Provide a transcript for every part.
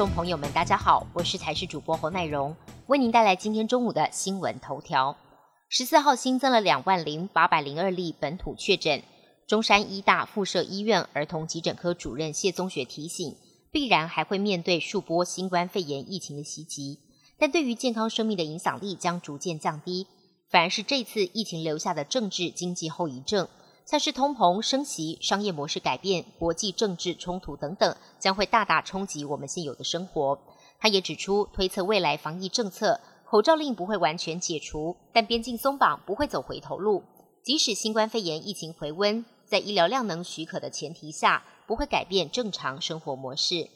众朋友们，大家好，我是台视主播侯奈荣，为您带来今天中午的新闻头条。十四号新增了两万零八百零二例本土确诊。中山医大附设医院儿童急诊科主任谢宗学提醒，必然还会面对数波新冠肺炎疫情的袭击，但对于健康生命的影响力将逐渐降低，反而是这次疫情留下的政治经济后遗症。像是通膨升级、商业模式改变、国际政治冲突等等，将会大大冲击我们现有的生活。他也指出，推测未来防疫政策，口罩令不会完全解除，但边境松绑不会走回头路。即使新冠肺炎疫情回温，在医疗量能许可的前提下，不会改变正常生活模式。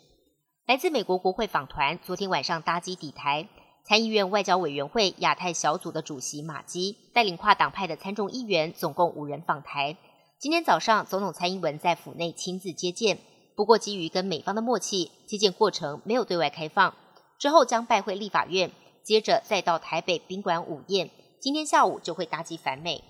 来自美国国会访团昨天晚上搭机抵台，参议院外交委员会亚太小组的主席马基带领跨党派的参众议员，总共五人访台。今天早上，总统蔡英文在府内亲自接见。不过，基于跟美方的默契，接见过程没有对外开放。之后将拜会立法院，接着再到台北宾馆午宴。今天下午就会搭机返美。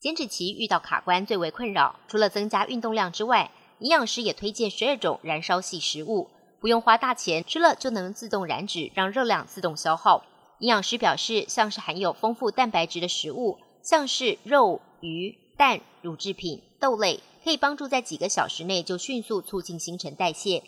减脂期遇到卡关最为困扰，除了增加运动量之外，营养师也推荐十二种燃烧系食物，不用花大钱，吃了就能自动燃脂，让热量自动消耗。营养师表示，像是含有丰富蛋白质的食物，像是肉、鱼。蛋、乳制品、豆类可以帮助在几个小时内就迅速促进新陈代谢，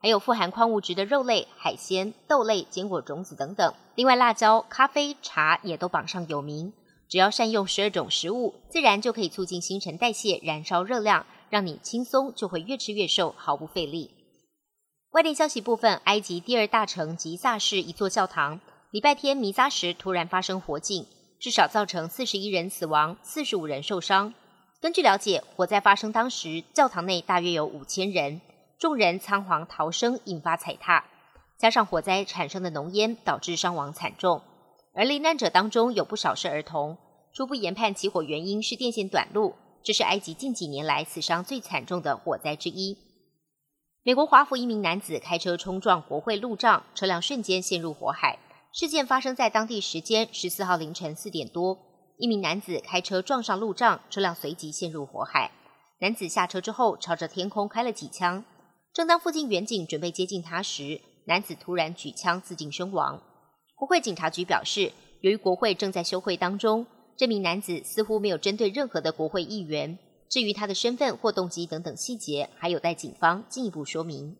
还有富含矿物质的肉类、海鲜、豆类、坚果、种子等等。另外，辣椒、咖啡、茶也都榜上有名。只要善用十二种食物，自然就可以促进新陈代谢，燃烧热量，让你轻松就会越吃越瘦，毫不费力。外电消息部分：埃及第二大城吉萨市一座教堂，礼拜天弥撒时突然发生火警。至少造成四十一人死亡，四十五人受伤。根据了解，火灾发生当时，教堂内大约有五千人，众人仓皇逃生，引发踩踏。加上火灾产生的浓烟，导致伤亡惨重。而罹难者当中有不少是儿童。初步研判起火原因是电线短路，这是埃及近几年来死伤最惨重的火灾之一。美国华府一名男子开车冲撞国会路障，车辆瞬间陷入火海。事件发生在当地时间十四号凌晨四点多，一名男子开车撞上路障，车辆随即陷入火海。男子下车之后，朝着天空开了几枪。正当附近远警准备接近他时，男子突然举枪自尽身亡。国会警察局表示，由于国会正在休会当中，这名男子似乎没有针对任何的国会议员。至于他的身份或动机等等细节，还有待警方进一步说明。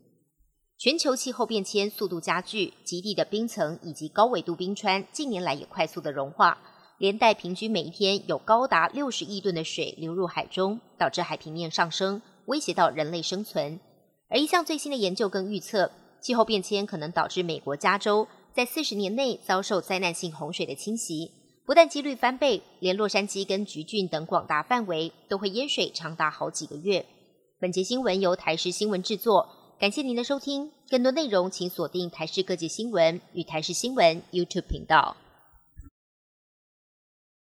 全球气候变迁速度加剧，极地的冰层以及高纬度冰川近年来也快速的融化，连带平均每一天有高达六十亿吨的水流入海中，导致海平面上升，威胁到人类生存。而一项最新的研究更预测，气候变迁可能导致美国加州在四十年内遭受灾难性洪水的侵袭，不但几率翻倍，连洛杉矶跟橘郡等广大范围都会淹水长达好几个月。本节新闻由台视新闻制作。感谢您的收听，更多内容请锁定台视各界新闻与台视新闻 YouTube 频道。